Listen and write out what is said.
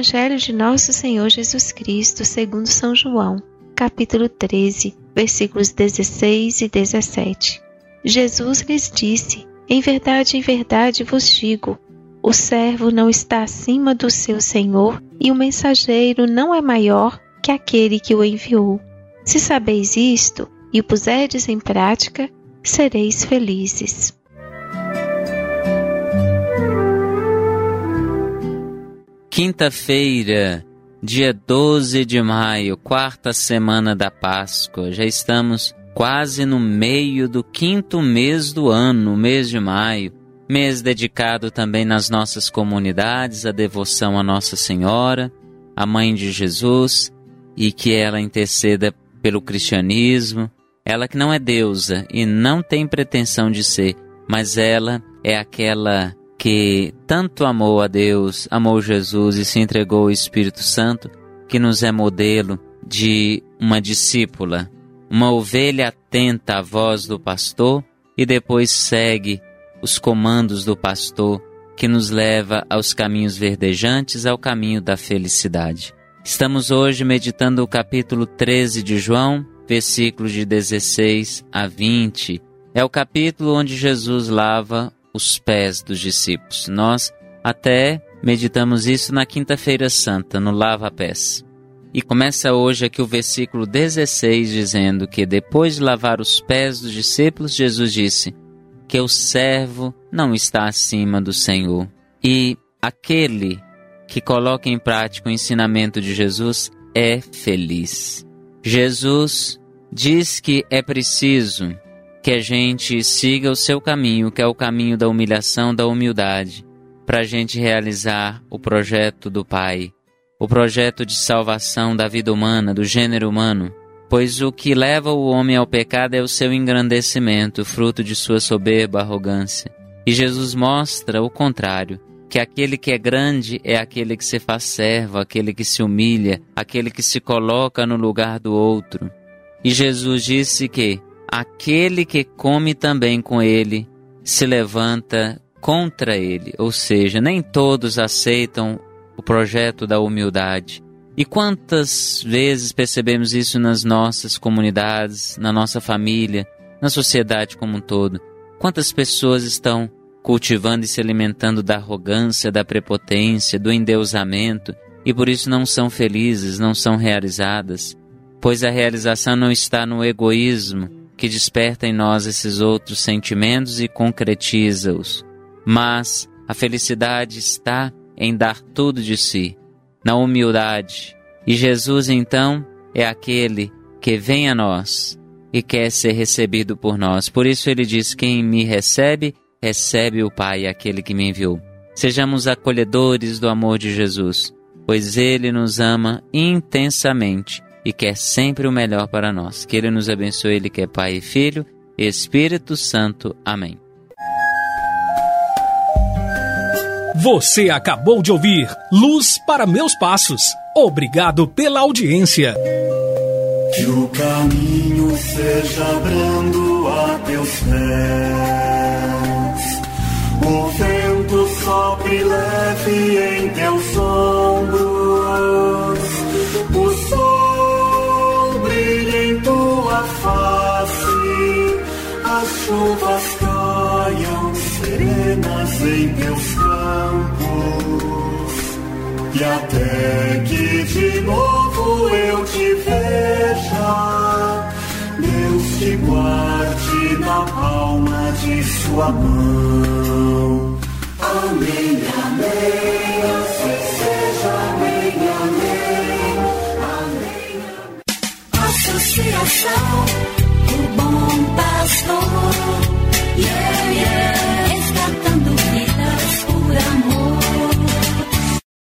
Evangelho de Nosso Senhor Jesus Cristo, segundo São João, capítulo 13, versículos 16 e 17. Jesus lhes disse: Em verdade, em verdade vos digo, o servo não está acima do seu senhor e o mensageiro não é maior que aquele que o enviou. Se sabeis isto e o puserdes em prática, sereis felizes. Quinta-feira, dia 12 de maio, quarta semana da Páscoa. Já estamos quase no meio do quinto mês do ano, mês de maio. Mês dedicado também nas nossas comunidades à devoção a Nossa Senhora, a Mãe de Jesus, e que ela interceda pelo cristianismo. Ela que não é deusa e não tem pretensão de ser, mas ela é aquela que tanto amou a Deus, amou Jesus e se entregou ao Espírito Santo, que nos é modelo de uma discípula, uma ovelha atenta à voz do pastor e depois segue os comandos do pastor, que nos leva aos caminhos verdejantes, ao caminho da felicidade. Estamos hoje meditando o capítulo 13 de João, versículos de 16 a 20. É o capítulo onde Jesus lava os pés dos discípulos. Nós até meditamos isso na Quinta-feira Santa, no Lava Pés. E começa hoje aqui o versículo 16 dizendo que depois de lavar os pés dos discípulos, Jesus disse que o servo não está acima do Senhor. E aquele que coloca em prática o ensinamento de Jesus é feliz. Jesus diz que é preciso que a gente siga o seu caminho, que é o caminho da humilhação, da humildade, para a gente realizar o projeto do Pai, o projeto de salvação da vida humana, do gênero humano. Pois o que leva o homem ao pecado é o seu engrandecimento, fruto de sua soberba arrogância. E Jesus mostra o contrário, que aquele que é grande é aquele que se faz servo, aquele que se humilha, aquele que se coloca no lugar do outro. E Jesus disse que aquele que come também com ele se levanta contra ele, ou seja, nem todos aceitam o projeto da humildade. E quantas vezes percebemos isso nas nossas comunidades, na nossa família, na sociedade como um todo? Quantas pessoas estão cultivando e se alimentando da arrogância, da prepotência, do endeusamento e por isso não são felizes, não são realizadas? pois a realização não está no egoísmo, que desperta em nós esses outros sentimentos e concretiza-os, mas a felicidade está em dar tudo de si, na humildade. E Jesus, então, é aquele que vem a nós e quer ser recebido por nós. Por isso ele diz: Quem me recebe, recebe o Pai, aquele que me enviou. Sejamos acolhedores do amor de Jesus, pois ele nos ama intensamente e quer sempre o melhor para nós. Que ele nos abençoe, ele que é Pai e Filho, Espírito Santo. Amém. Você acabou de ouvir Luz para Meus Passos. Obrigado pela audiência. Que o caminho seja brando a teus pés, as chuvas caiam serenas em teus campos, e até que de novo eu te veja, Deus te guarde na palma de sua mão. Amém, amém, assim seja, amém, amém, amém. Associação do Bom Pastor. Yeah, yeah.